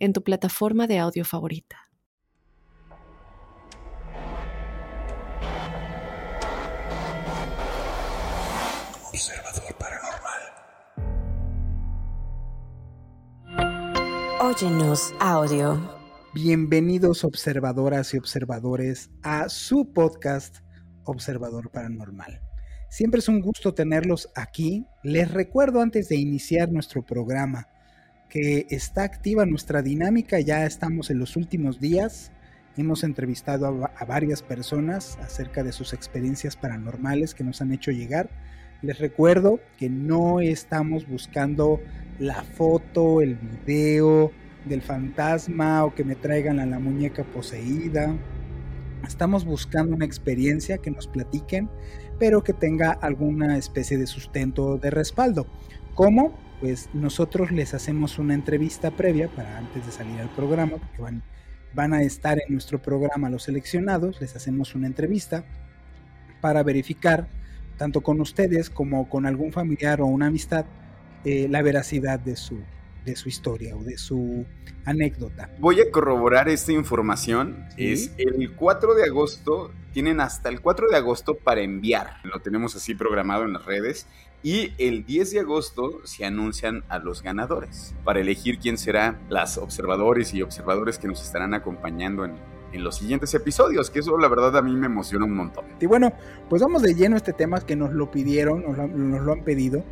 en tu plataforma de audio favorita. Observador Paranormal. Óyenos audio. Bienvenidos observadoras y observadores a su podcast Observador Paranormal. Siempre es un gusto tenerlos aquí. Les recuerdo antes de iniciar nuestro programa que está activa nuestra dinámica, ya estamos en los últimos días, hemos entrevistado a, varias personas acerca de sus experiencias paranormales que nos han hecho llegar. Les recuerdo que no estamos buscando la foto, el video del fantasma o que me traigan a la muñeca poseída. Estamos buscando una experiencia que nos platiquen, pero que tenga alguna especie de sustento de respaldo. ¿Cómo? Pues nosotros les hacemos una entrevista previa para antes de salir al programa, porque van, van a estar en nuestro programa los seleccionados, les hacemos una entrevista para verificar, tanto con ustedes como con algún familiar o una amistad, eh, la veracidad de su, de su historia o de su anécdota. Voy a corroborar esta información. Es el 4 de agosto, tienen hasta el 4 de agosto para enviar. Lo tenemos así programado en las redes. Y el 10 de agosto se anuncian a los ganadores para elegir quién será las observadores y observadores que nos estarán acompañando en, en los siguientes episodios, que eso la verdad a mí me emociona un montón. Y bueno, pues vamos de lleno a este tema que nos lo pidieron, nos lo, nos lo han pedido.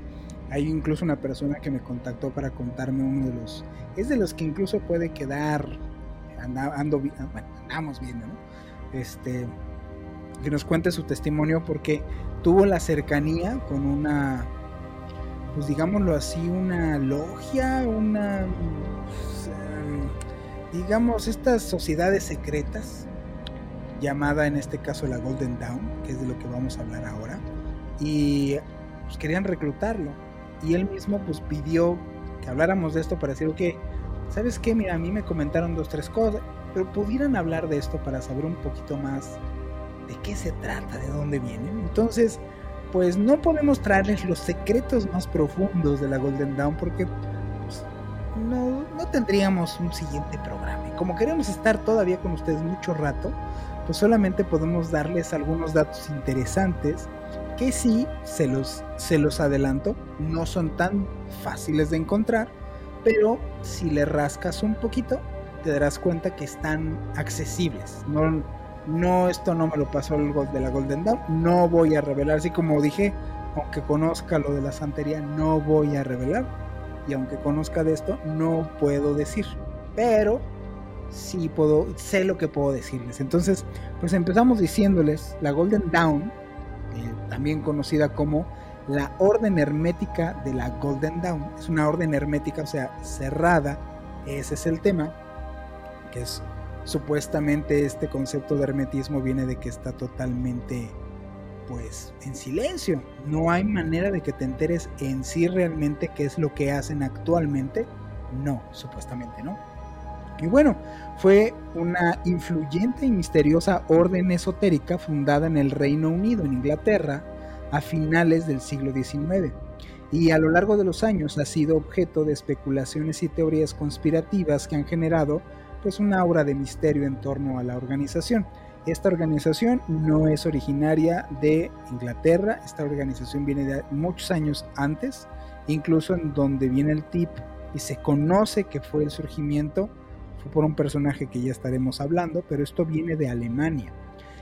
Hay incluso una persona que me contactó para contarme uno de los... Es de los que incluso puede quedar... ando, bueno, andamos viendo, ¿no? Este, que nos cuente su testimonio porque tuvo la cercanía con una, pues digámoslo así, una logia, una, pues, em, digamos, estas sociedades secretas, llamada en este caso la Golden Dawn, que es de lo que vamos a hablar ahora, y pues querían reclutarlo. Y él mismo pues pidió que habláramos de esto para decir, ok, ¿sabes qué? Mira, a mí me comentaron dos, tres cosas, pero pudieran hablar de esto para saber un poquito más de qué se trata, de dónde vienen. Entonces, pues no podemos traerles los secretos más profundos de la Golden Dawn porque pues, no, tendríamos un siguiente programa. Y como queremos estar todavía con ustedes mucho rato, pues solamente podemos darles algunos datos interesantes que sí, se los, adelanto, no son tan fáciles de encontrar, pero si le rascas un poquito, te darás cuenta que están accesibles. No, esto no me lo pasó el gol de la Golden Dawn. No voy a revelar. Así como dije, aunque conozca lo de la santería, no voy a revelar. Y aunque conozca de esto, no puedo decir. Pero sí puedo, sé lo que puedo decirles. Entonces, pues empezamos diciéndoles la Golden Dawn, eh, también conocida como la orden hermética de la Golden Dawn. Es una orden hermética, o sea, cerrada. Ese es el tema, que es supuestamente este concepto de hermetismo viene de que está totalmente pues en silencio. No hay manera de que te enteres en sí realmente qué es lo que hacen actualmente. No, supuestamente no. Y bueno, fue una influyente y misteriosa orden esotérica fundada en el Reino Unido, en Inglaterra, a finales del siglo XIX. Y a lo largo de los años ha sido objeto de especulaciones y teorías conspirativas que han generado pues una aura de misterio en torno a la organización. Esta organización no es originaria de Inglaterra, esta organización viene de muchos años antes, incluso en donde viene el tip y se conoce que fue el surgimiento, fue por un personaje que ya estaremos hablando, pero esto viene de Alemania.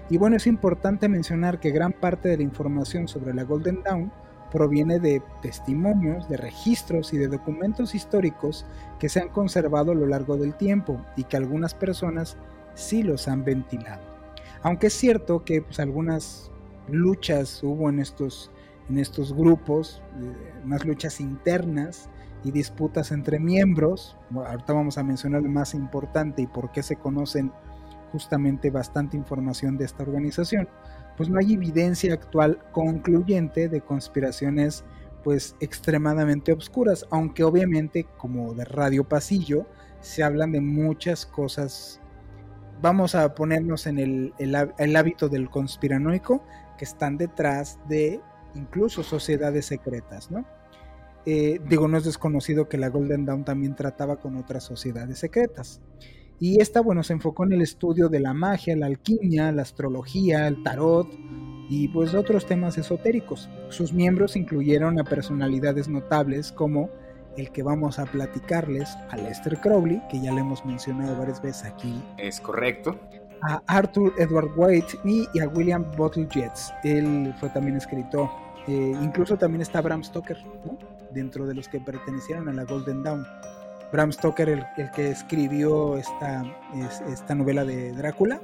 Y bueno, es importante mencionar que gran parte de la información sobre la Golden Dawn proviene de testimonios, de registros y de documentos históricos que se han conservado a lo largo del tiempo y que algunas personas sí los han ventilado. Aunque es cierto que pues, algunas luchas hubo en estos, en estos grupos, eh, más luchas internas, y disputas entre miembros, ahorita vamos a mencionar el más importante y por qué se conocen justamente bastante información de esta organización, pues no hay evidencia actual concluyente de conspiraciones pues extremadamente obscuras, aunque obviamente como de radio pasillo se hablan de muchas cosas. Vamos a ponernos en el, el hábito del conspiranoico que están detrás de incluso sociedades secretas, ¿no? Eh, digo, no es desconocido que la Golden Dawn también trataba con otras sociedades secretas. Y esta, bueno, se enfocó en el estudio de la magia, la alquimia, la astrología, el tarot y pues otros temas esotéricos. Sus miembros incluyeron a personalidades notables como el que vamos a platicarles, a Lester Crowley, que ya le hemos mencionado varias veces aquí. Es correcto. A Arthur Edward White y a William Bottle Jets. Él fue también escritor. Eh, incluso también está Bram Stoker, ¿no? dentro de los que pertenecieron a la Golden Dawn. Bram Stoker, el, que escribió esta, esta novela de Drácula.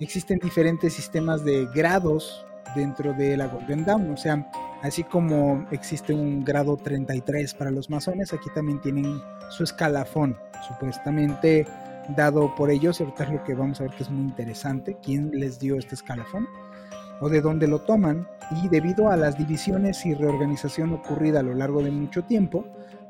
Existen diferentes sistemas de grados dentro de la Golden Dawn, o sea, así como existe un grado 33 para los masones, aquí también tienen su escalafón, supuestamente dado por ellos, ahorita es lo que vamos a ver que es muy interesante, quién les dio este escalafón o de dónde lo toman. Y debido a las divisiones y reorganización ocurrida a lo largo de mucho tiempo,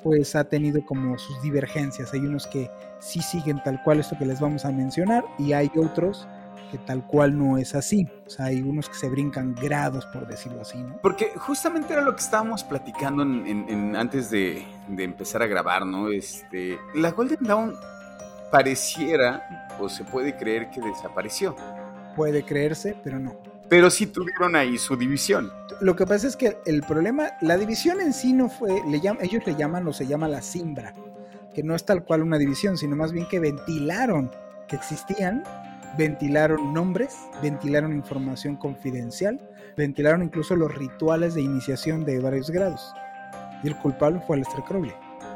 pues ha tenido como sus divergencias. Hay unos que sí siguen tal cual esto que les vamos a mencionar y hay otros que tal cual no es así. O sea, hay unos que se brincan grados, por decirlo así, ¿no? Porque justamente era lo que estábamos platicando en, antes de, de, empezar a grabar, ¿no? Este, la Golden Dawn pareciera, o se puede creer que desapareció. Puede creerse, pero no pero sí tuvieron ahí su división. Lo que pasa es que el problema, la división en sí no fue, le ellos le llaman o se llama la simbra, que no es tal cual una división, sino más bien que ventilaron que existían, ventilaron nombres, ventilaron información confidencial, ventilaron incluso los rituales de iniciación de varios grados. Y el culpable fue Lester Crowley.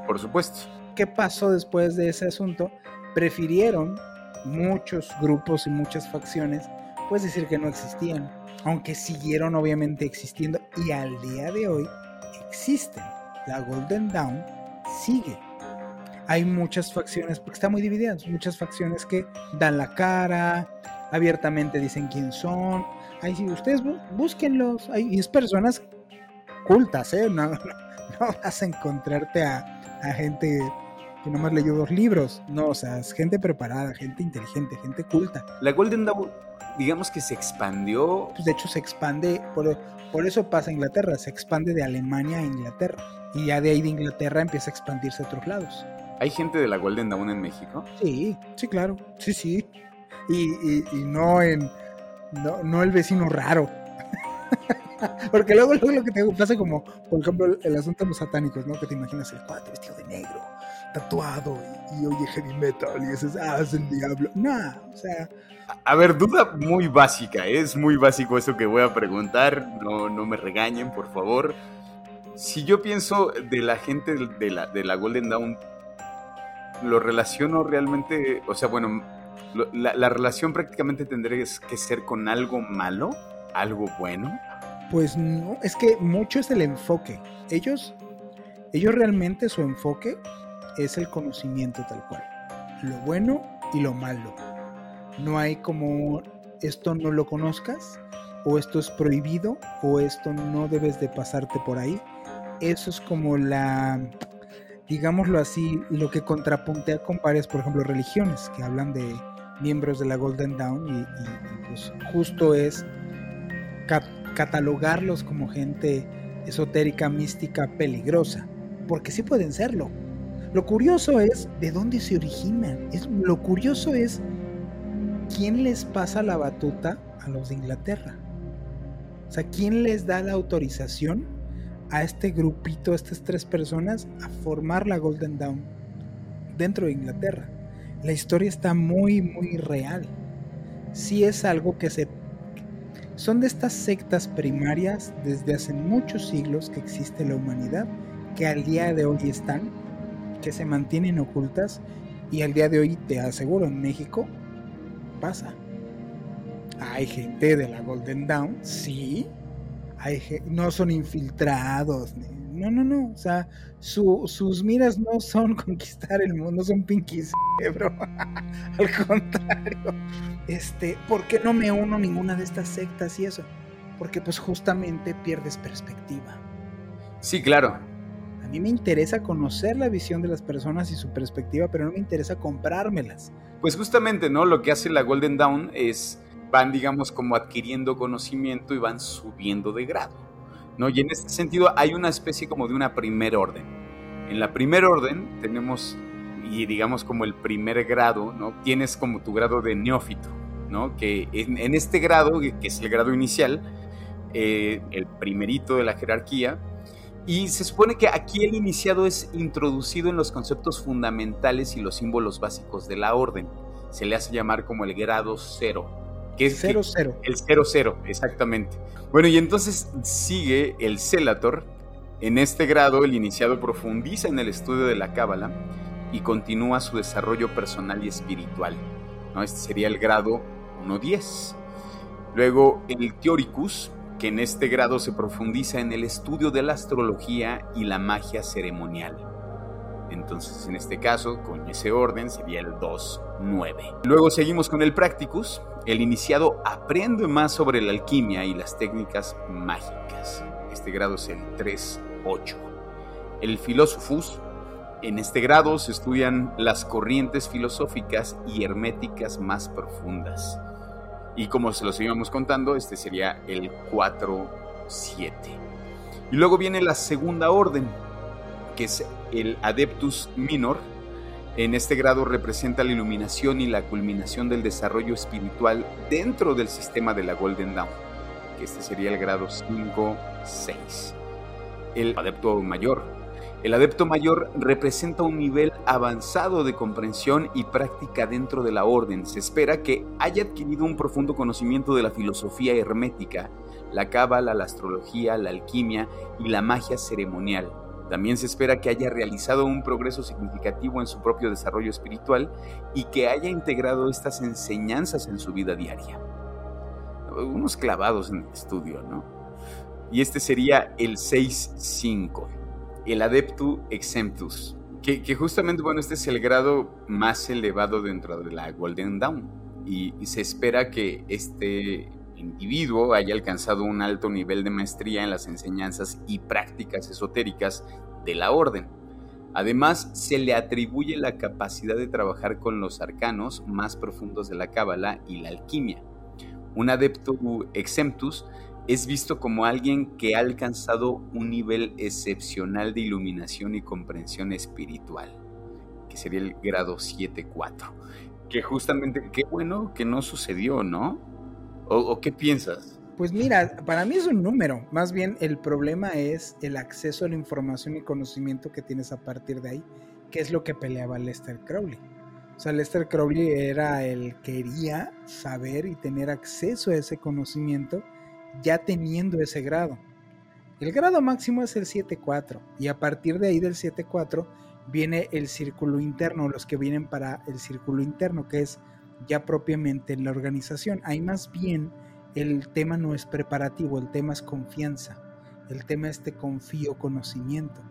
Por supuesto. ¿Qué pasó después de ese asunto? Prefirieron muchos grupos y muchas facciones puedes decir que no existían, aunque siguieron obviamente existiendo y al día de hoy existen. La Golden Dawn sigue. Hay muchas facciones, porque está muy dividida, muchas facciones que dan la cara, abiertamente dicen quién son. Ahí sí, ustedes búsquenlos. Hay, es personas cultas, ¿eh? No, vas a encontrarte a, a gente que nomás leyó dos libros. No, o sea, es gente preparada, gente inteligente, gente culta. La Golden Dawn digamos que se expandió. Pues de hecho se expande, por, por eso pasa a Inglaterra, se expande de Alemania a Inglaterra. Y ya de ahí de Inglaterra empieza a expandirse a otros lados. ¿Hay gente de la Golden Dawn en México? Sí, sí, claro, sí, sí. Y, y, no en, no, no el vecino raro. Porque luego, luego, lo que te pasa como, por ejemplo, el, asunto de los satánicos, ¿no? Que te imaginas el cuate vestido de negro, tatuado y, oye heavy metal y dices, ah, es el diablo. Nah, o sea, a ver, duda muy básica, ¿eh? es muy básico eso que voy a preguntar, no, no me regañen, por favor. Si yo pienso de la gente de la, de la Golden Dawn, lo relaciono realmente, o sea, bueno, la, la, relación prácticamente tendría que ser con algo malo, algo bueno. Pues no, es que mucho es el enfoque. Ellos, ellos realmente su enfoque es el conocimiento tal cual. Lo bueno y lo malo no hay como esto no lo conozcas, o esto es prohibido, o esto no debes de pasarte por ahí. Eso es como la, digámoslo así, lo que contrapuntea con varias, por ejemplo, religiones que hablan de miembros de la Golden Dawn y, pues justo es catalogarlos como gente esotérica, mística, peligrosa, porque sí pueden serlo. Lo curioso es de dónde se originan. Es, lo curioso es ¿quién les pasa la batuta a los de Inglaterra? O sea, ¿quién les da la autorización a este grupito, a estas tres personas, a formar la Golden Dawn dentro de Inglaterra? La historia está muy, muy real. Sí es algo que se... Son de estas sectas primarias desde hace muchos siglos que existe la humanidad, que al día de hoy están, que se mantienen ocultas y al día de hoy, te aseguro, en México pasa. Hay gente de la Golden Dawn, sí. Hay, no son infiltrados. No, no, no. O sea, sus miras no son conquistar el mundo, son pinkies, bro. Al contrario. Este, ¿por qué no me uno a ninguna de estas sectas y eso? Porque pues justamente pierdes perspectiva. Sí, claro. Mí me interesa conocer la visión de las personas y su perspectiva, pero no me interesa comprármelas. Pues justamente, ¿no? Lo que hace la Golden Dawn es van, digamos, como adquiriendo conocimiento y van subiendo de grado. ¿no? Y en este sentido hay una especie como de una primer orden. En la primer orden tenemos, y digamos como el primer grado, ¿no? Tienes como tu grado de neófito, ¿no? Que en, este grado, que es el grado inicial, eh, el primerito de la jerarquía, y se supone que aquí el iniciado es introducido en los conceptos fundamentales y los símbolos básicos de la orden. Se le hace llamar como el grado cero. Que es cero, cero. El cero, cero, exactamente. Bueno, y entonces sigue el Celator. En este grado, el iniciado profundiza en el estudio de la Cábala y continúa su desarrollo personal y espiritual. ¿no? Este sería el grado 1.10. Luego, el Teoricus, que en este grado se profundiza en el estudio de la astrología y la magia ceremonial. Entonces, en este caso, con ese orden sería el 2.9. Luego seguimos con el Practicus, el iniciado aprende más sobre la alquimia y las técnicas mágicas. Este grado es el 3.8. El Philosophus, en este grado se estudian las corrientes filosóficas y herméticas más profundas. Y como se los íbamos contando, este sería el 4.7. Y luego viene la segunda orden, que es el Adeptus Minor, en este grado representa la iluminación y la culminación del desarrollo espiritual dentro del sistema de la Golden Dawn, que este sería el grado 5-6. El adepto mayor. El adepto mayor representa un nivel avanzado de comprensión y práctica dentro de la orden. Se espera que haya adquirido un profundo conocimiento de la filosofía hermética, la cábala, la astrología, la alquimia y la magia ceremonial también se espera que haya realizado un progreso significativo en su propio desarrollo espiritual y que haya integrado estas enseñanzas en su vida diaria. Unos clavados en el estudio, ¿no? Y este sería el 6-5, el Adeptu Exemptus, que, justamente, bueno, este es el grado más elevado dentro de la Golden Dawn. Y, y se espera que este individuo haya alcanzado un alto nivel de maestría en las enseñanzas y prácticas esotéricas de la orden. Además, se le atribuye la capacidad de trabajar con los arcanos más profundos de la cábala y la alquimia. Un adepto exemptus es visto como alguien que ha alcanzado un nivel excepcional de iluminación y comprensión espiritual, que sería el grado 7-4. Que justamente, qué bueno que no sucedió, ¿no? ¿O, qué piensas? Pues mira, para mí es un número. Más bien el problema es el acceso a la información y conocimiento que tienes a partir de ahí, que es lo que peleaba Lester Crowley. O sea, Lester Crowley era el quería saber y tener acceso a ese conocimiento ya teniendo ese grado. El grado máximo es el 7.4 y a partir de ahí del 7.4 viene el círculo interno, los que vienen para el círculo interno, que es ya propiamente en la organización. Hay más bien el tema no es preparativo, el tema es confianza. El tema es te confío conocimiento.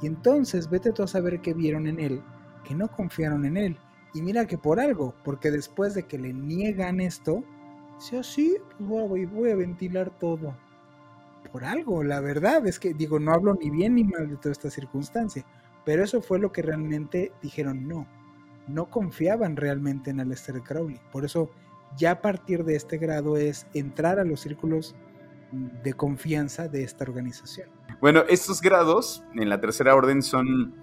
Y entonces vete tú a saber qué vieron en él, que no confiaron en él. Y mira que por algo, porque después de que le niegan esto, dice así, ah, pues voy, voy a ventilar todo. Por algo, la verdad es que digo, no hablo ni bien ni mal de toda esta circunstancia, pero eso fue lo que realmente dijeron no no confiaban realmente en Aleister Crowley. Por eso ya a partir de este grado es entrar a los círculos de confianza de esta organización. Bueno, estos grados en la tercera orden son,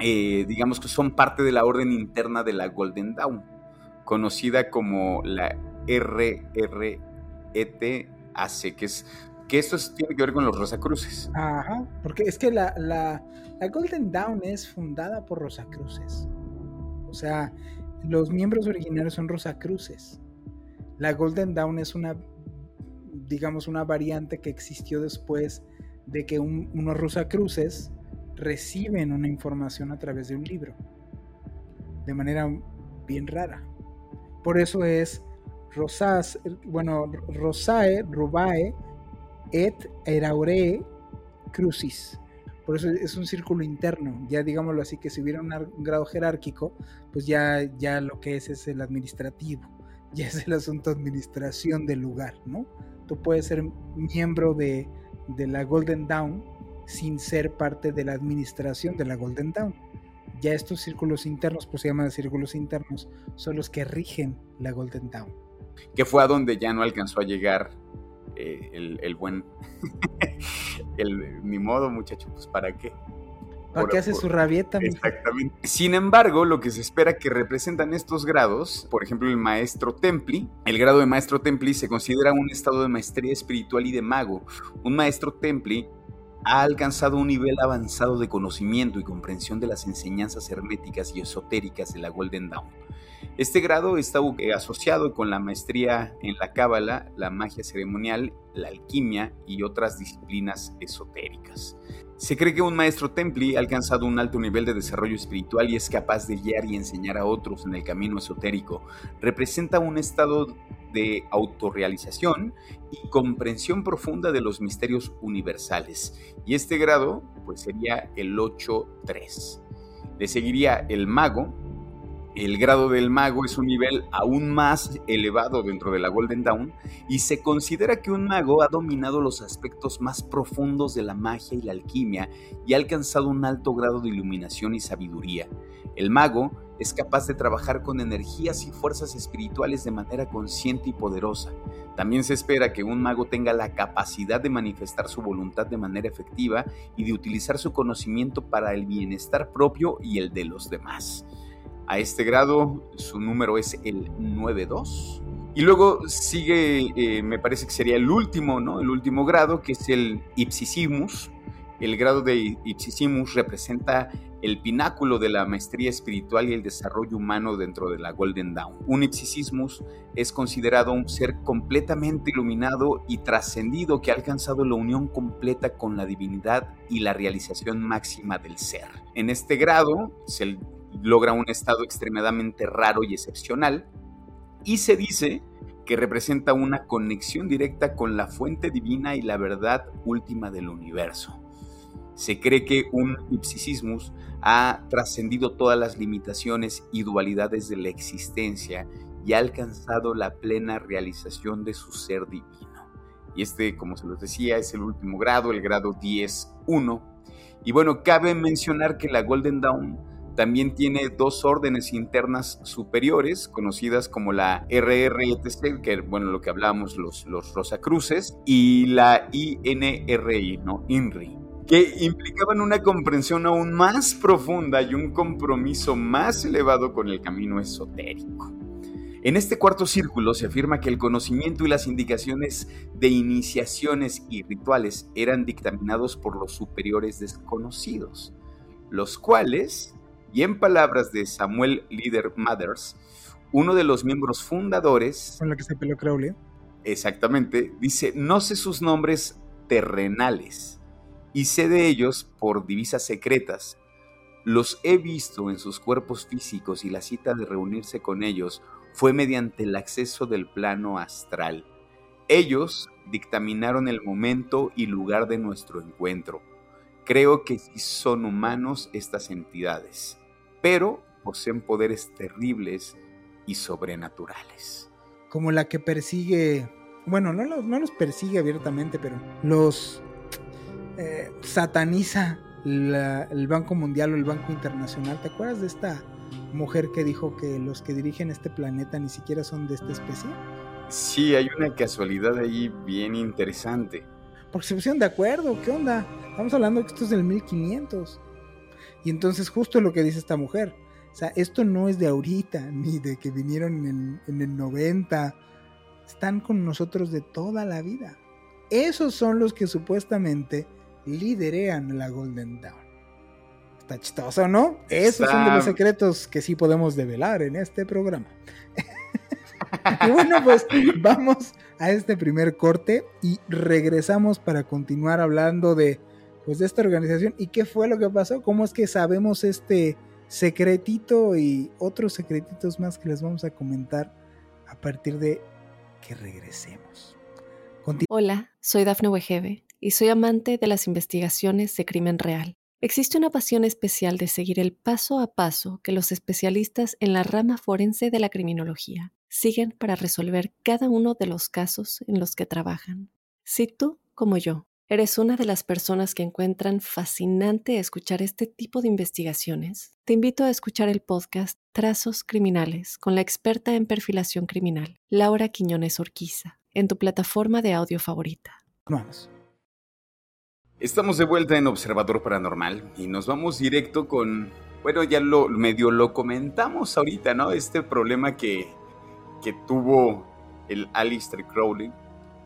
eh, digamos que son parte de la orden interna de la Golden Dawn, conocida como la RRETAC, que es que esto tiene que ver con los Rosacruces. Ajá, porque es que la, la, la Golden Dawn es fundada por Rosacruces. O sea, los miembros originarios son Rosacruces. La Golden Dawn es una, digamos, una variante que existió después de que unos Rosacruces reciben una información a través de un libro. De manera bien rara. Por eso es Rosas, bueno, Rosae, Rubae, et Eraure Crucis. Por eso es un círculo interno. Ya digámoslo así, que si hubiera un, grado jerárquico, pues ya, ya lo que es es el administrativo. Ya es el asunto administración del lugar, ¿no? Tú puedes ser miembro de, de la Golden Dawn sin ser parte de la administración de la Golden Dawn. Ya estos círculos internos, pues se llaman círculos internos, son los que rigen la Golden Dawn. Que fue a donde ya no alcanzó a llegar eh, el, el, buen. el, ni modo, muchacho, pues para qué. ¿Para qué hace su rabieta? Exactamente. Sin embargo, lo que se espera que representan estos grados, por ejemplo, el maestro Templi, el grado de maestro Templi se considera un estado de maestría espiritual y de mago. Un maestro Templi ha alcanzado un nivel avanzado de conocimiento y comprensión de las enseñanzas herméticas y esotéricas de la Golden Dawn. Este grado está asociado con la maestría en la cábala, la magia ceremonial, la alquimia y otras disciplinas esotéricas. Se cree que un maestro Templi ha alcanzado un alto nivel de desarrollo espiritual y es capaz de guiar y enseñar a otros en el camino esotérico. Representa un estado de autorrealización y comprensión profunda de los misterios universales. Y este grado pues sería el 8-3. Le seguiría el mago, el grado del mago es un nivel aún más elevado dentro de la Golden Dawn y se considera que un mago ha dominado los aspectos más profundos de la magia y la alquimia y ha alcanzado un alto grado de iluminación y sabiduría. El mago es capaz de trabajar con energías y fuerzas espirituales de manera consciente y poderosa. También se espera que un mago tenga la capacidad de manifestar su voluntad de manera efectiva y de utilizar su conocimiento para el bienestar propio y el de los demás. A este grado su número es el 92. Y luego sigue, eh, me parece que sería el último, ¿no? El último grado, que es el Ipsissimus. El grado de Ipsissimus representa el pináculo de la maestría espiritual y el desarrollo humano dentro de la Golden Dawn. Un Ipsissimus es considerado un ser completamente iluminado y trascendido que ha alcanzado la unión completa con la divinidad y la realización máxima del ser. En este grado se logra un estado extremadamente raro y excepcional, y se dice que representa una conexión directa con la fuente divina y la verdad última del universo. Se cree que un ipsisismus ha trascendido todas las limitaciones y dualidades de la existencia y ha alcanzado la plena realización de su ser divino. Y este, como se los decía, es el último grado, el grado 10.1. Y bueno, cabe mencionar que la Golden Dawn también tiene dos órdenes internas superiores, conocidas como la RRETC, que bueno, lo que hablamos, los, los Rosacruces, y la INRI, ¿no? INRI, que implicaban una comprensión aún más profunda y un compromiso más elevado con el camino esotérico. En este cuarto círculo se afirma que el conocimiento y las indicaciones de iniciaciones y rituales eran dictaminados por los superiores desconocidos, los cuales y en palabras de Samuel Leader Mathers, uno de los miembros fundadores... Con la que se peleó Crowley. Exactamente, dice, no sé sus nombres terrenales y sé de ellos por divisas secretas. Los he visto en sus cuerpos físicos y la cita de reunirse con ellos fue mediante el acceso del plano astral. Ellos dictaminaron el momento y lugar de nuestro encuentro. Creo que sí son humanos estas entidades pero poseen poderes terribles y sobrenaturales. Como la que persigue, bueno, no los, no los persigue abiertamente, pero los eh, sataniza el Banco Mundial o el Banco Internacional. ¿Te acuerdas de esta mujer que dijo que los que dirigen este planeta ni siquiera son de esta especie? Sí, hay una casualidad ahí bien interesante. Porque se pusieron de acuerdo, ¿qué onda? Estamos hablando de que esto es del 1500. Y entonces justo lo que dice esta mujer, o sea, esto no es de ahorita, ni de que vinieron en, en el 90, están con nosotros de toda la vida. Esos son los que supuestamente liderean la Golden Dawn. Está chistoso, ¿no? Esos son de los secretos que sí podemos develar en este programa. y bueno, pues vamos a este primer corte y regresamos para continuar hablando de pues de esta organización y qué fue lo que pasó, cómo es que sabemos este secretito y otros secretitos más que les vamos a comentar a partir de que regresemos. Hola, soy Dafne Wegebe y soy amante de las investigaciones de crimen real. Existe una pasión especial de seguir el paso a paso que los especialistas en la rama forense de la criminología siguen para resolver cada uno de los casos en los que trabajan. Si tú, como yo, ¿Eres una de las personas que encuentran fascinante escuchar este tipo de investigaciones? Te invito a escuchar el podcast Trazos Criminales con la experta en perfilación criminal, Laura Quiñones Orquiza, en tu plataforma de audio favorita. Vamos. Estamos de vuelta en Observador Paranormal y nos vamos directo con, bueno, ya lo medio lo comentamos ahorita, ¿no? Este problema que, que tuvo el Alistair Crowley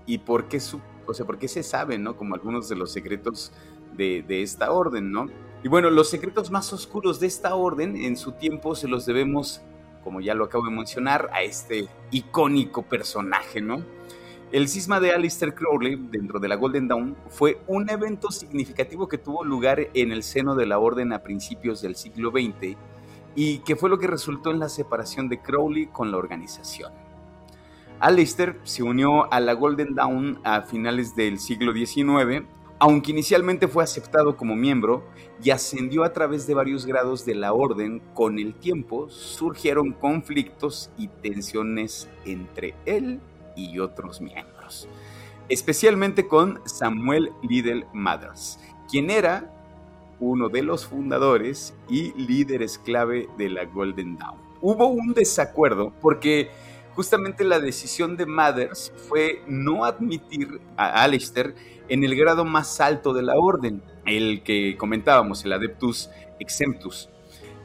y por qué su o sea, porque se sabe, ¿no? Como algunos de los secretos de, esta orden, ¿no? Y bueno, los secretos más oscuros de esta orden en su tiempo se los debemos, como ya lo acabo de mencionar, a este icónico personaje, ¿no? El cisma de Alistair Crowley dentro de la Golden Dawn fue un evento significativo que tuvo lugar en el seno de la orden a principios del siglo XX y que fue lo que resultó en la separación de Crowley con la organización. Alistair se unió a la Golden Dawn a finales del siglo XIX, aunque inicialmente fue aceptado como miembro y ascendió a través de varios grados de la orden, con el tiempo surgieron conflictos y tensiones entre él y otros miembros, especialmente con Samuel Liddell Mathers, quien era uno de los fundadores y líderes clave de la Golden Dawn. Hubo un desacuerdo porque justamente la decisión de Mathers fue no admitir a Alistair en el grado más alto de la orden, el que comentábamos, el Adeptus Exemptus.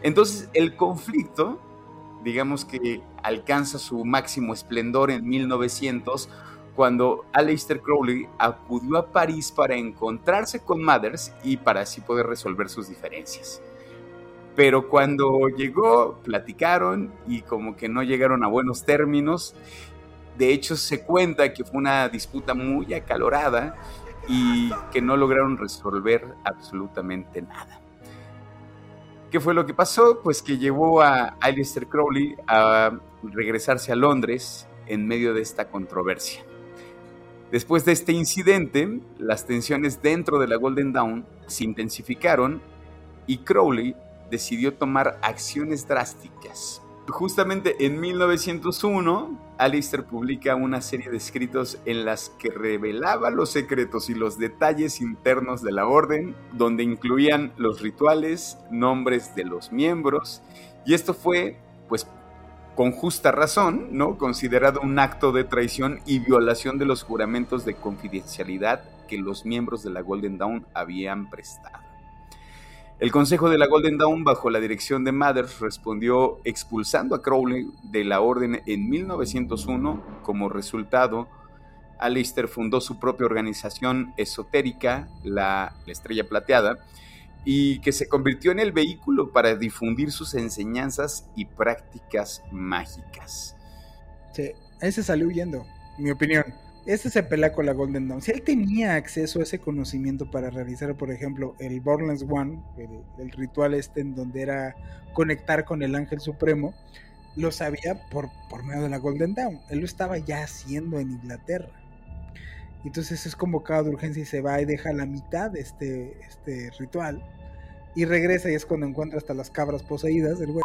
Entonces, el conflicto, digamos que alcanza su máximo esplendor en 1900, cuando Aleister Crowley acudió a París para encontrarse con Mathers y para así poder resolver sus diferencias. Pero cuando llegó, platicaron y como que no llegaron a buenos términos. De hecho, se cuenta que fue una disputa muy acalorada y que no lograron resolver absolutamente nada. ¿Qué fue lo que pasó? Pues que llevó a Aleister Crowley a regresarse a Londres en medio de esta controversia. Después de este incidente, las tensiones dentro de la Golden Dawn se intensificaron y Crowley decidió tomar acciones drásticas. Justamente en 1901, Alistair publica una serie de escritos en las que revelaba los secretos y los detalles internos de la orden, donde incluían los rituales, nombres de los miembros, y esto fue, pues, con justa razón, ¿no? Considerado un acto de traición y violación de los juramentos de confidencialidad que los miembros de la Golden Dawn habían prestado. El Consejo de la Golden Dawn, bajo la dirección de Mathers, respondió expulsando a Crowley de la orden en 1901. Como resultado, Alistair fundó su propia organización esotérica, la, Estrella Plateada, y que se convirtió en el vehículo para difundir sus enseñanzas y prácticas mágicas. Sí, ese salió huyendo, mi opinión este se pelea con la Golden Dawn. Si él tenía acceso a ese conocimiento para realizar, por ejemplo, el Borderlands One, el, ritual este en donde era conectar con el ángel supremo, lo sabía por, por medio de la Golden Dawn. Él lo estaba ya haciendo en Inglaterra. Entonces es convocado de urgencia y se va y deja la mitad de este, este ritual. Y regresa y es cuando encuentra hasta las cabras poseídas del güey.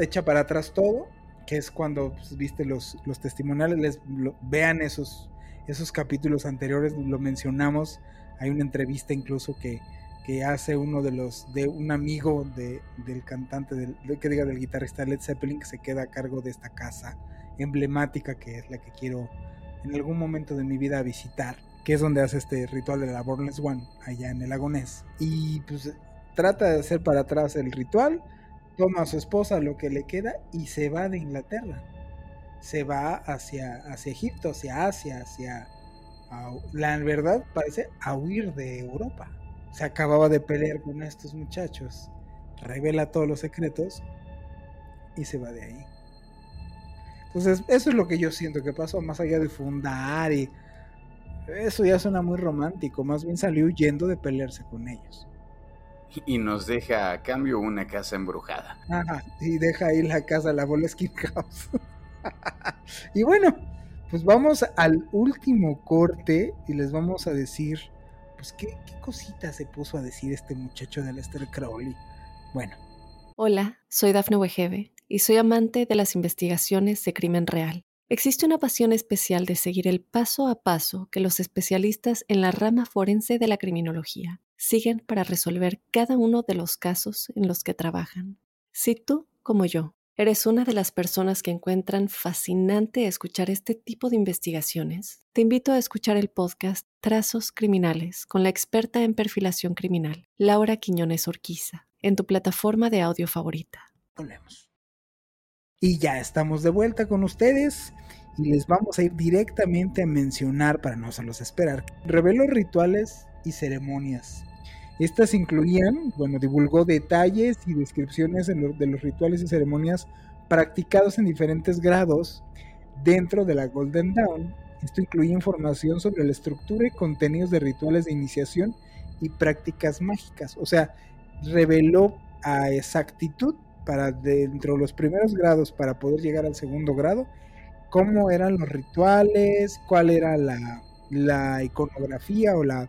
Echa para atrás todo que es cuando pues, viste los, los testimoniales, les, vean esos, esos capítulos anteriores, lo mencionamos, hay una entrevista incluso que, que hace uno de los, de un amigo de, del cantante, del, que diga del guitarrista Led Zeppelin, que se queda a cargo de esta casa emblemática que es la que quiero en algún momento de mi vida visitar, que es donde hace este ritual de la Bornless One, allá en el lagonés. Y pues trata de hacer para atrás el ritual, toma a su esposa lo que le queda y se va de Inglaterra. Se va hacia, hacia Egipto, hacia Asia, hacia... la verdad parece a huir de Europa. Se acababa de pelear con estos muchachos. Revela todos los secretos y se va de ahí. Entonces, eso es lo que yo siento que pasó, más allá de fundar y... Eso ya suena muy romántico, más bien salió huyendo de pelearse con ellos y nos deja a cambio una casa embrujada. Ajá, y deja ahí la casa, la bola Skin House. y bueno, pues vamos al último corte y les vamos a decir, pues qué, qué cosita se puso a decir este muchacho de Lester Crowley. Bueno. Hola, soy Dafne Wegebe y soy amante de las investigaciones de crimen real. Existe una pasión especial de seguir el paso a paso que los especialistas en la rama forense de la criminología siguen para resolver cada uno de los casos en los que trabajan. Si tú, como yo, eres una de las personas que encuentran fascinante escuchar este tipo de investigaciones, te invito a escuchar el podcast Trazos Criminales con la experta en perfilación criminal, Laura Quiñones Orquiza, en tu plataforma de audio favorita. Volvemos. Y ya estamos de vuelta con ustedes y les vamos a ir directamente a mencionar, para no hacerlos esperar, reveló rituales y ceremonias estas incluían, bueno, divulgó detalles y descripciones de los rituales y ceremonias practicados en diferentes grados dentro de la Golden Dawn. Esto incluía información sobre la estructura y contenidos de rituales de iniciación y prácticas mágicas. O sea, reveló a exactitud para dentro de los primeros grados para poder llegar al segundo grado cómo eran los rituales, cuál era la, la iconografía o la,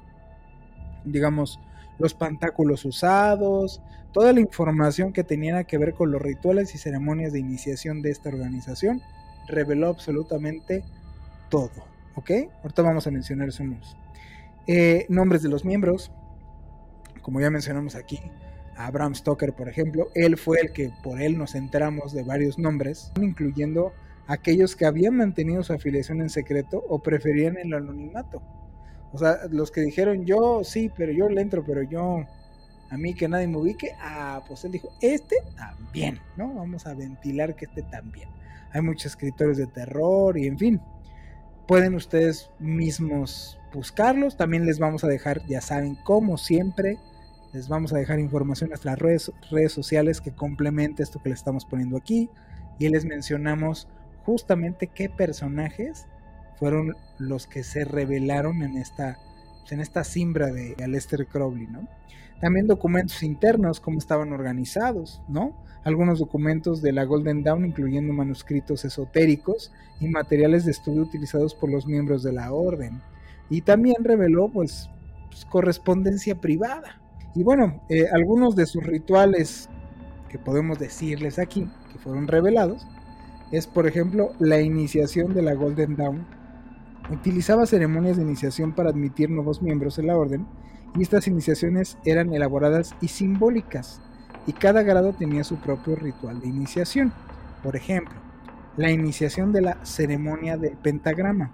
digamos, los pantáculos usados, toda la información que tenía que ver con los rituales y ceremonias de iniciación de esta organización, reveló absolutamente todo. ¿Ok? Ahorita vamos a mencionar unos eh, nombres de los miembros. Como ya mencionamos aquí, Abraham Stoker, por ejemplo, él fue el que por él nos enteramos de varios nombres, incluyendo aquellos que habían mantenido su afiliación en secreto o preferían el anonimato. O sea, los que dijeron yo sí, pero yo le entro, pero yo a mí que nadie me ubique, ah, pues él dijo, este también, ¿no? Vamos a ventilar que este también. Hay muchos escritores de terror y en fin, pueden ustedes mismos buscarlos. También les vamos a dejar, ya saben, como siempre, les vamos a dejar información en nuestras redes, redes sociales que complemente esto que le estamos poniendo aquí. Y les mencionamos justamente qué personajes fueron los que se revelaron en esta, en esta simbra de Aleister Crowley, ¿no? También documentos internos, cómo estaban organizados, ¿no? Algunos documentos de la Golden Dawn, incluyendo manuscritos esotéricos y materiales de estudio utilizados por los miembros de la orden. Y también reveló, pues, pues correspondencia privada. Y bueno, eh, algunos de sus rituales que podemos decirles aquí, que fueron revelados, es por ejemplo la iniciación de la Golden Dawn Utilizaba ceremonias de iniciación para admitir nuevos miembros en la orden, y estas iniciaciones eran elaboradas y simbólicas, y cada grado tenía su propio ritual de iniciación. Por ejemplo, la iniciación de la ceremonia del pentagrama.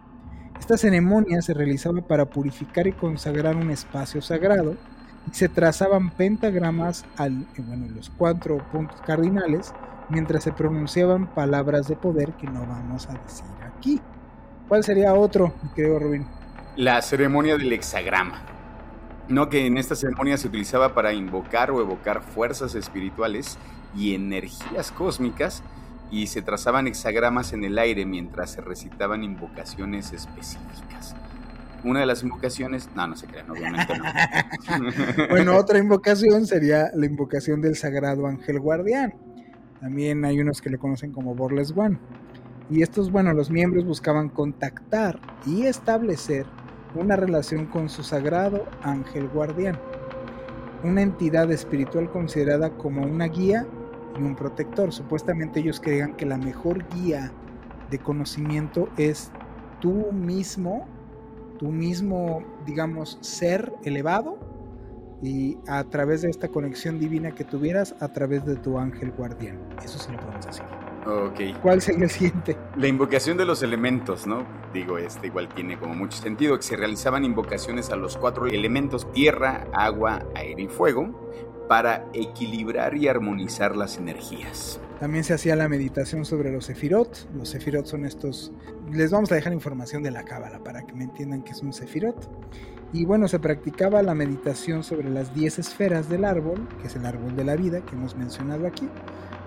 Esta ceremonia se realizaba para purificar y consagrar un espacio sagrado, y se trazaban pentagramas al, bueno, en los cuatro puntos cardinales, mientras se pronunciaban palabras de poder que no vamos a decir aquí. ¿Cuál sería otro, creo, Rubín? La ceremonia del hexagrama. No que en esta ceremonia se utilizaba para invocar o evocar fuerzas espirituales y energías cósmicas y se trazaban hexagramas en el aire mientras se recitaban invocaciones específicas. Una de las invocaciones, no, no se crean, obviamente no. bueno, otra invocación sería la invocación del sagrado ángel guardián. También hay unos que le conocen como Borles One. Y estos, bueno, los miembros buscaban contactar y establecer una relación con su sagrado ángel guardián, una entidad espiritual considerada como una guía y un protector. Supuestamente ellos creían que la mejor guía de conocimiento es tú mismo, tú mismo, digamos, ser elevado y a través de esta conexión divina que tuvieras a través de tu ángel guardián. Eso sí lo podemos decir. ¿Cuál sería el siguiente? La invocación de los elementos, ¿no? Digo, este igual tiene como mucho sentido, que se realizaban invocaciones a los cuatro elementos, tierra, agua, aire y fuego, para equilibrar y armonizar las energías. También se hacía la meditación sobre los sefirot. Los sefirot son estos... Les vamos a dejar información de la cábala para que me entiendan que es un sefirot. Y bueno, se practicaba la meditación sobre las 10 esferas del árbol, que es el árbol de la vida que hemos mencionado aquí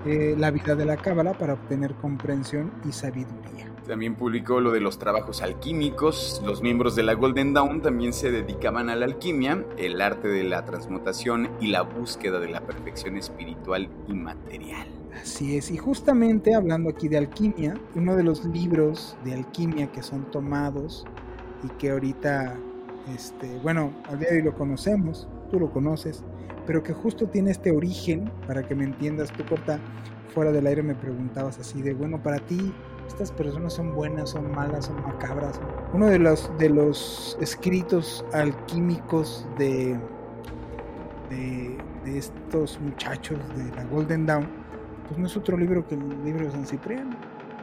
eh, la vida de la cábala para obtener comprensión y sabiduría. También publicó lo de los trabajos alquímicos. Los miembros de la Golden Dawn también se dedicaban a la alquimia, el arte de la transmutación y la búsqueda de la perfección espiritual y material. Así es, y justamente hablando aquí de alquimia, uno de los libros de alquimia que son tomados y que ahorita, este, bueno, al día de hoy lo conocemos, tú lo conoces, pero que justo tiene este origen, para que me entiendas, tú corta, fuera del aire me preguntabas así de, bueno, para ti, estas personas son buenas, son malas, son macabras. Uno de los, de los escritos alquímicos de, de, de estos muchachos de la Golden Dawn, pues no es otro libro que el libro de San Cipriano.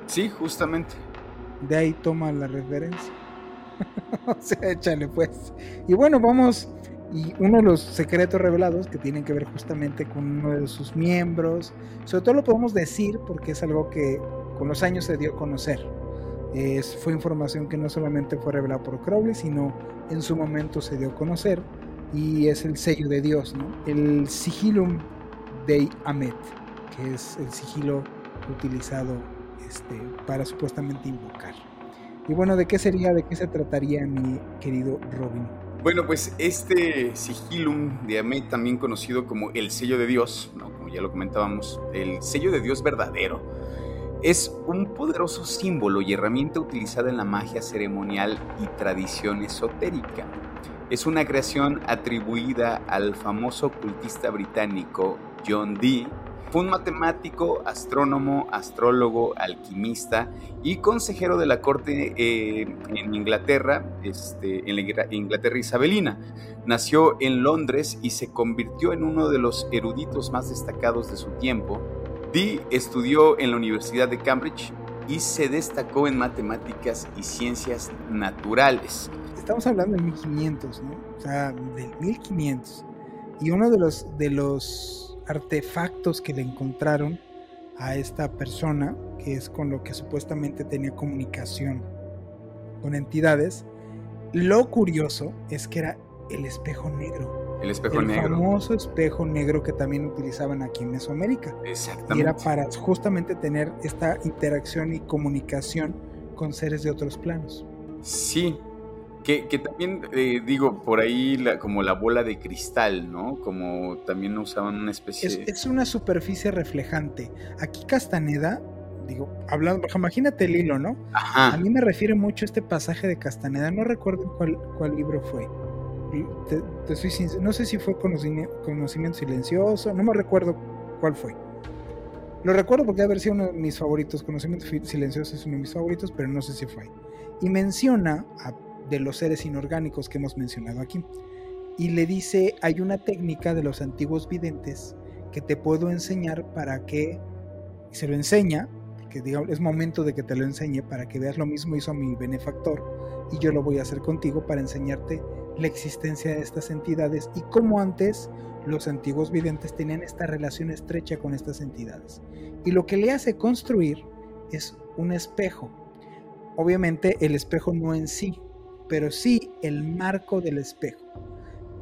Sí, justamente. De ahí toma la referencia. o sea, échale pues. Y bueno, vamos. Y uno de los secretos revelados que tienen que ver justamente con uno de sus miembros, sobre todo lo podemos decir porque es algo que con los años se dio a conocer. Es, fue información que no solamente fue revelada por Crowley, sino en su momento se dio a conocer y es el sello de Dios, ¿no? el sigilum Dei Amet, que es el sigilo utilizado este, para supuestamente invocar. Y bueno, ¿de qué sería, de qué se trataría, mi querido Robin? Bueno, pues este sigilum de Amet, también conocido como el sello de Dios, como ya lo comentábamos, el sello de Dios verdadero, es un poderoso símbolo y herramienta utilizada en la magia ceremonial y tradición esotérica. Es una creación atribuida al famoso ocultista británico John Dee, fue un matemático, astrónomo, astrólogo, alquimista y consejero de la corte eh, en Inglaterra, este, en la Inglaterra isabelina. Nació en Londres y se convirtió en uno de los eruditos más destacados de su tiempo. Dee estudió en la Universidad de Cambridge y se destacó en matemáticas y ciencias naturales. Estamos hablando de 1500, ¿no? O sea, del 1500. Y uno de los, de los artefactos que le encontraron a esta persona, que es con lo que supuestamente tenía comunicación con entidades. Lo curioso es que era el espejo negro. El espejo el negro. famoso espejo negro que también utilizaban aquí en Mesoamérica. Exactamente. Y era para justamente tener esta interacción y comunicación con seres de otros planos. Sí, que, que también, eh, digo, por ahí la, como la bola de cristal, ¿no? Como también usaban una especie Es, es una superficie reflejante. Aquí Castaneda, digo, hablando, imagínate el hilo, ¿no? A Ajá. mí me refiere mucho este pasaje de Castaneda, no recuerdo cuál, cuál libro fue. Te, te soy sincero, no sé si fue conocimiento, conocimiento silencioso, no me recuerdo cuál fue. Lo recuerdo porque debe haber sido uno de mis favoritos, conocimiento silencioso es uno de mis favoritos, pero no sé si fue. Y menciona a- de los seres inorgánicos que hemos mencionado aquí. Y le dice, hay una técnica de los antiguos videntes que te puedo enseñar para que se lo enseña, que diga, es momento de que te lo enseñe para que veas lo mismo hizo mi benefactor y yo lo voy a hacer contigo para enseñarte la existencia de estas entidades y cómo antes los antiguos videntes tenían esta relación estrecha con estas entidades. Y lo que le hace construir es un espejo. Obviamente el espejo no en sí, pero sí el marco del espejo.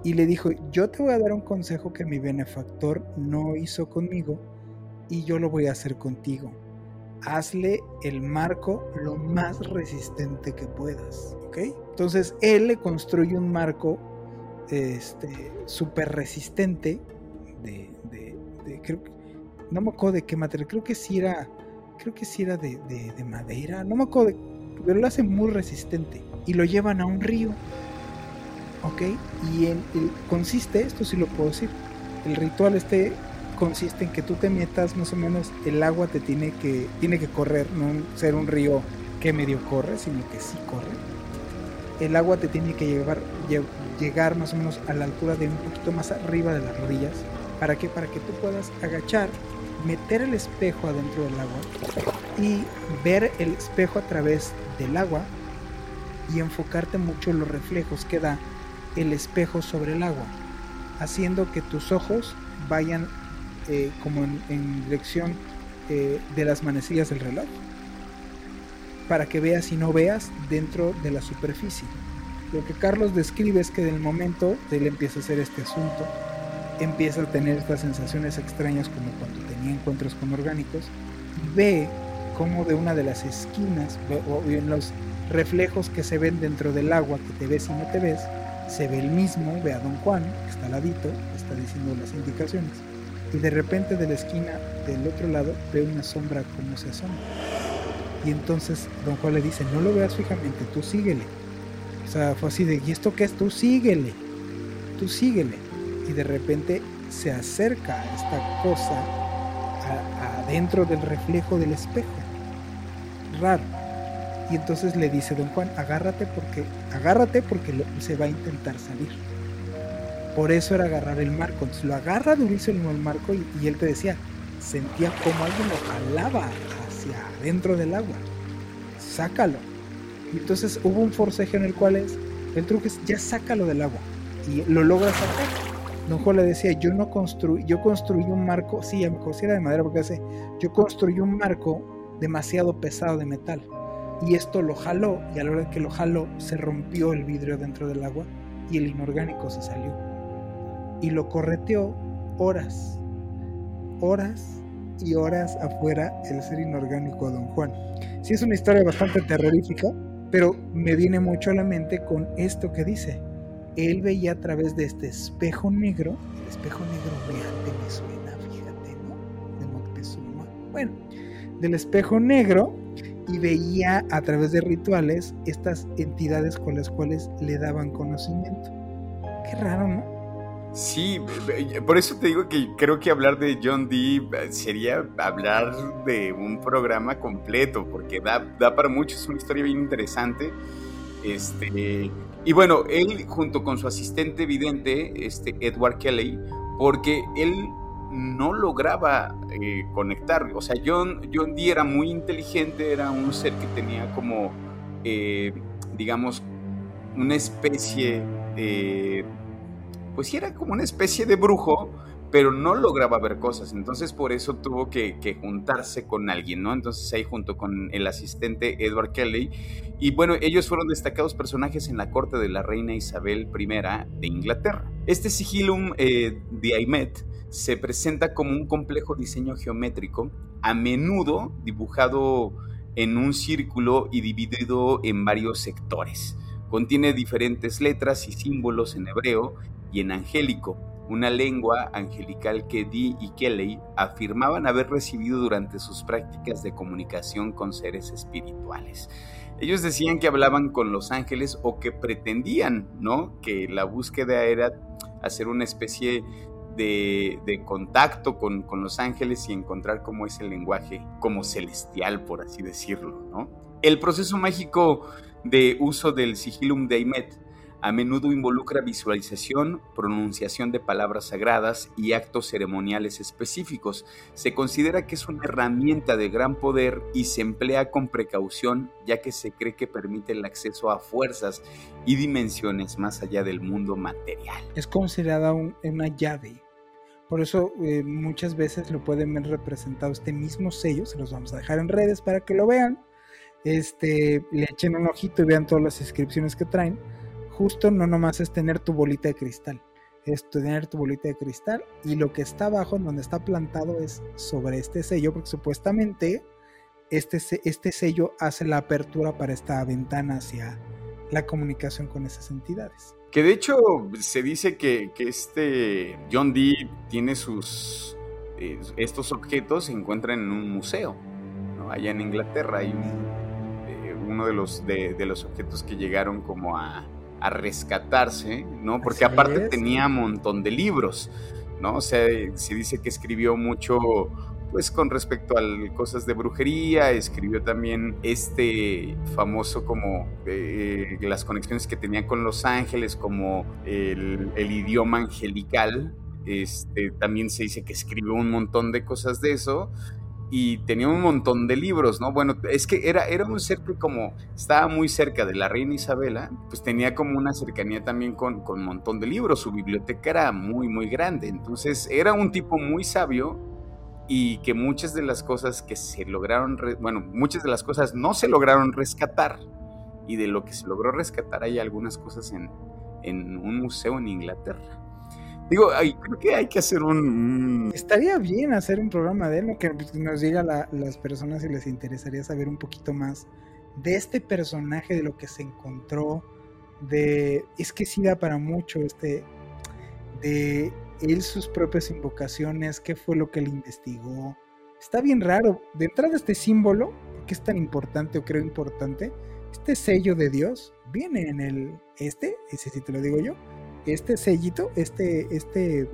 Y le dijo, yo te voy a dar un consejo que mi benefactor no hizo conmigo y yo lo voy a hacer contigo. Hazle el marco lo más resistente que puedas, ¿ok? Entonces él le construye un marco este súper resistente de, de, no me acuerdo de qué material, creo que sí era, creo que sí era de, de- de madera, no me acuerdo, pero lo hace muy resistente y lo llevan a un río, ¿ok? Y consiste, esto sí lo puedo decir, el ritual este consiste en que tú te metas más o menos el agua te tiene que tiene que correr no ser un río que medio corre sino que sí corre. El agua te tiene que llevar lle- llegar más o menos a la altura de un poquito más arriba de las rodillas. Para que para que tú puedas agachar meter el espejo adentro del agua y ver el espejo a través del agua y enfocarte mucho en los reflejos que da el espejo sobre el agua haciendo que tus ojos vayan eh, como en, dirección eh, de las manecillas del reloj para que veas y no veas dentro de la superficie. Lo que Carlos describe es que del momento él empieza a hacer este asunto, empieza a tener estas sensaciones extrañas como cuando tenía encuentros con orgánicos, y ve como de una de las esquinas o en los reflejos que se ven dentro del agua que te ves y no te ves, se ve el mismo, ve a Don Juan, que está al ladito, está diciendo las indicaciones y de repente de la esquina del otro lado ve una sombra como se asoma. Y entonces don Juan le dice, no lo veas fijamente, tú síguele. O sea, fue así de, ¿y esto qué es? Tú síguele, tú síguele. Y de repente se acerca a esta cosa adentro del reflejo del espejo. Raro. Y entonces le dice don Juan, agárrate porque, agárrate porque se va a intentar salir. Por eso era agarrar el marco. Entonces lo agarra durísimo el marco y, él te decía, sentía como alguien lo jalaba hacia adentro del agua. Sácalo. Y entonces hubo un forceje en el cual es, el truco es, ya sácalo del agua. Y lo logra sacar. Don Juan le decía, yo no construí, yo construí un marco, sí, a mejor era de madera porque hace, yo construí un marco demasiado pesado de metal. Y esto lo jaló, y a la hora que lo jaló, se rompió el vidrio dentro del agua y el inorgánico se salió. Y lo correteó horas, horas y horas afuera el ser inorgánico a Don Juan. Sí es una historia bastante terrorífica, pero me viene mucho a la mente con esto que dice él veía a través de este espejo negro, el espejo negro real me suena, fíjate, ¿no? De Moctezuma. Bueno, del espejo negro y veía a través de rituales estas entidades con las cuales le daban conocimiento. Qué raro, ¿no? Sí, por eso te digo que creo que hablar de John Dee eh, sería hablar de un programa completo, porque da, da para mucho, es una historia bien interesante. Este, y bueno, él junto con su asistente evidente, este Edward Kelly, porque él no lograba eh, conectar. O sea, John, John Dee era muy inteligente, era un ser que tenía como, eh, digamos, una especie de... Pues sí, era como una especie de brujo, pero no lograba ver cosas, entonces por eso tuvo que, juntarse con alguien, ¿no? Entonces ahí junto con el asistente Edward Kelly, y bueno, ellos fueron destacados personajes en la corte de la reina Isabel I de Inglaterra. Este sigilum eh, de Aimet se presenta como un complejo diseño geométrico, a menudo dibujado en un círculo y dividido en varios sectores. Contiene diferentes letras y símbolos en hebreo y en angélico, una lengua angelical que Dee y Kelly afirmaban haber recibido durante sus prácticas de comunicación con seres espirituales. Ellos decían que hablaban con los ángeles o que pretendían, ¿no? Que la búsqueda era hacer una especie de, contacto con, con, los ángeles y encontrar cómo es el lenguaje como celestial, por así decirlo, ¿no? El proceso mágico de uso del sigilum de a menudo involucra visualización, pronunciación de palabras sagradas y actos ceremoniales específicos. Se considera que es una herramienta de gran poder y se emplea con precaución ya que se cree que permite el acceso a fuerzas y dimensiones más allá del mundo material. Es considerada una llave. Por eso eh, muchas veces lo pueden ver representado este mismo sello, se los vamos a dejar en redes para que lo vean. Este, le echen un ojito y vean todas las inscripciones que traen justo no nomás es tener tu bolita de cristal, es tener tu bolita de cristal y lo que está abajo, en donde está plantado, es sobre este sello, porque supuestamente este, este sello hace la apertura para esta ventana hacia la comunicación con esas entidades. Que de hecho se dice que, este John Dee tiene sus... Eh, estos objetos se encuentran en un museo, allá en Inglaterra hay eh, uno de los, de los objetos que llegaron como a, a rescatarse, ¿no? Porque aparte tenía un montón de libros, ¿no? O sea, se dice que escribió mucho, pues con respecto a cosas de brujería, escribió también este famoso como eh, las conexiones que tenía con los ángeles, como el, el idioma angelical, este, también se dice que escribió un montón de cosas de eso y tenía un montón de libros, ¿no? Bueno, es que era, era un ser que como estaba muy cerca de la reina Isabela, pues tenía como una cercanía también con, con un montón de libros, su biblioteca era muy, muy grande, entonces era un tipo muy sabio y que muchas de las cosas que se lograron, bueno, muchas de las cosas no se lograron rescatar y de lo que se logró rescatar hay algunas cosas en, en un museo en Inglaterra. Digo, creo que hay que hacer un... Estaría bien hacer un programa de él, que nos diga a las personas si les interesaría saber un poquito más de este personaje, de lo que se encontró, de... Es que sí da para mucho este... De él sus propias invocaciones, qué fue lo que él investigó. Está bien raro. De entrada este símbolo, que es tan importante o creo importante, este sello de Dios viene en el este, ese sí te lo digo yo, este sellito, este, este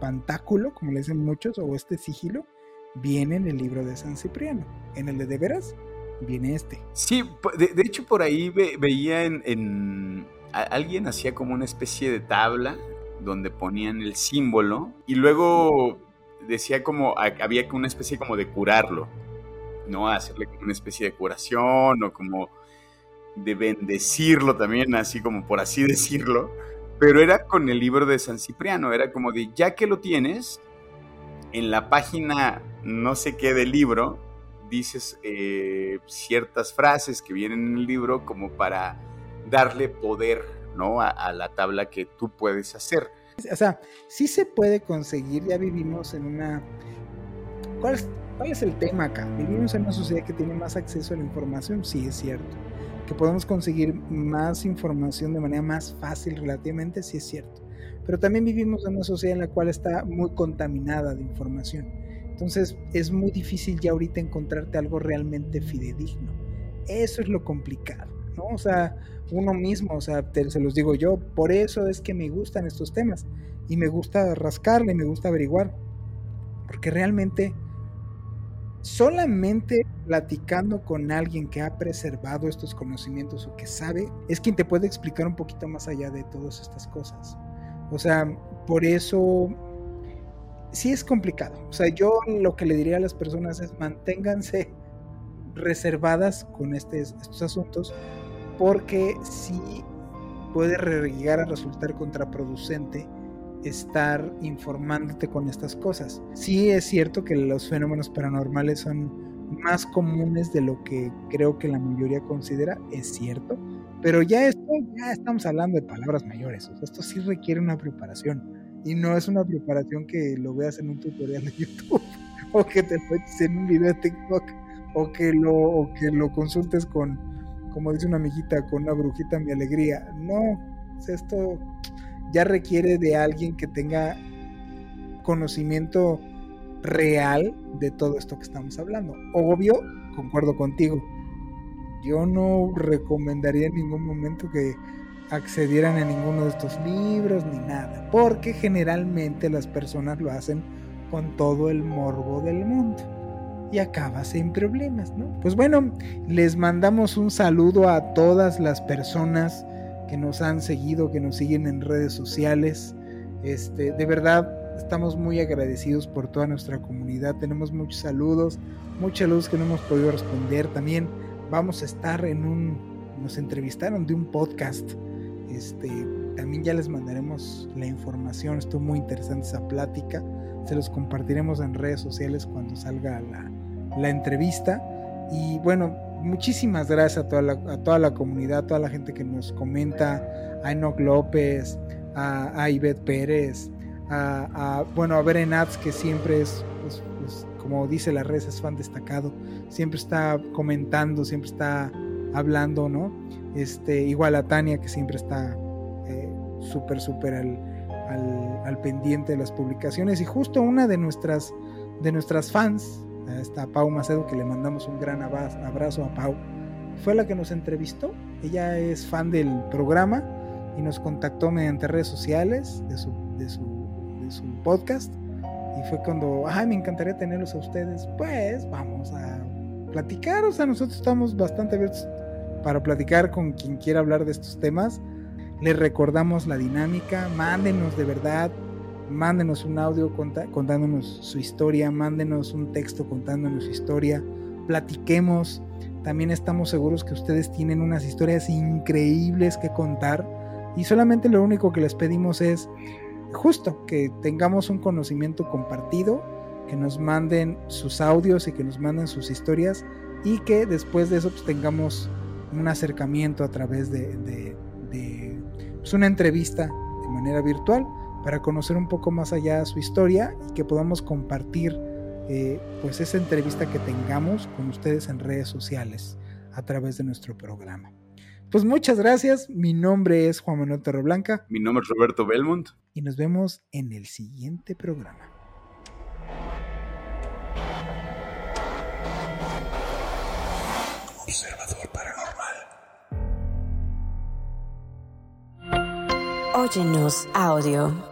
pantáculo, como le dicen muchos, o este sigilo, viene en el libro de San Cipriano. En el de de veras, viene este. Sí, de, hecho por ahí veía en, alguien hacía como una especie de tabla donde ponían el símbolo y luego decía como había una especie como de curarlo, ¿no? Hacerle como una especie de curación o como de bendecirlo también, así como por así decirlo. Pero era con el libro de San Cipriano, era como de ya que lo tienes, en la página no sé qué del libro, dices eh, ciertas frases que vienen en el libro como para darle poder ¿no? A, la tabla que tú puedes hacer. O sea, sí se puede conseguir, ya vivimos en una... ¿Cuál es, ¿Cuál es el tema acá? Vivimos en una sociedad que tiene más acceso a la información, sí es cierto. Que podemos conseguir más información de manera más fácil relativamente, sí es cierto. Pero también vivimos en una sociedad en la cual está muy contaminada de información. Entonces es muy difícil ya ahorita encontrarte algo realmente fidedigno. Eso es lo complicado, ¿no? O sea, uno mismo, o sea, se los digo yo, por eso es que me gustan estos temas y me gusta rascarle, me gusta averiguar, porque realmente solamente platicando con alguien que ha preservado estos conocimientos o que sabe, es quien te puede explicar un poquito más allá de todas estas cosas. O sea, por eso sí es complicado. O sea, yo lo que le diría a las personas es manténganse reservadas con este, estos asuntos porque sí puede llegar a resultar contraproducente estar informándote con estas cosas. Sí es cierto que los fenómenos paranormales son más comunes de lo que creo que la mayoría considera, es cierto, pero ya esto, ya estamos hablando de palabras mayores, esto sí requiere una preparación y no es una preparación que lo veas en un tutorial de YouTube o que te lo eches en un video de TikTok o que lo, o que lo consultes con, como dice una amiguita, con una brujita mi alegría. No, esto ya requiere de alguien que tenga conocimiento real de todo esto que estamos hablando. Obvio, concuerdo contigo. Yo no recomendaría en ningún momento que accedieran a ninguno de estos libros ni nada, porque generalmente las personas lo hacen con todo el morbo del mundo y acaba sin problemas, ¿no? Pues bueno, les mandamos un saludo a todas las personas que nos han seguido, que nos siguen en redes sociales. Este, de verdad, estamos muy agradecidos por toda nuestra comunidad. Tenemos muchos saludos, mucha luz que no hemos podido responder. También vamos a estar en un, nos entrevistaron de un podcast este, también ya les mandaremos la información, estuvo muy interesante esa plática, se los compartiremos en redes sociales cuando salga la, entrevista. Y bueno, muchísimas gracias a toda, la, a toda la comunidad, a toda la gente que nos comenta, a Enoch López, a, a Ivette Pérez, a, bueno, a que siempre es, como dice la red, es fan destacado, siempre está comentando, siempre está hablando, ¿no? Este, igual a Tania, que siempre está eh, súper, súper al, al, pendiente de las publicaciones. Y justo una de nuestras, de nuestras fans, esta Pau Macedo, que le mandamos un gran abrazo a Pau, fue la que nos entrevistó. Ella es fan del programa y nos contactó mediante redes sociales de su, de su, de su podcast. Y fue cuando, ay, me encantaría tenerlos a ustedes. Pues vamos a platicar. O sea, nosotros estamos bastante abiertos para platicar con quien quiera hablar de estos temas. Les recordamos la dinámica, mándenos de verdad, mándenos un audio contándonos su historia, mándenos un texto contándonos su historia, platiquemos. También estamos seguros que ustedes tienen unas historias increíbles que contar y solamente lo único que les pedimos es justo que tengamos un conocimiento compartido, que nos manden sus audios y que nos manden sus historias y que después de eso pues, tengamos un acercamiento a través de, pues, una entrevista de manera virtual para conocer un poco más allá su historia y que podamos compartir eh, pues esa entrevista que tengamos con ustedes en redes sociales a través de nuestro programa. Pues muchas gracias. Mi nombre es Juan Manuel Torreblanca. Mi nombre es Roberto Belmont. Y nos vemos en el siguiente programa. Observador paranormal. Óyenos audio.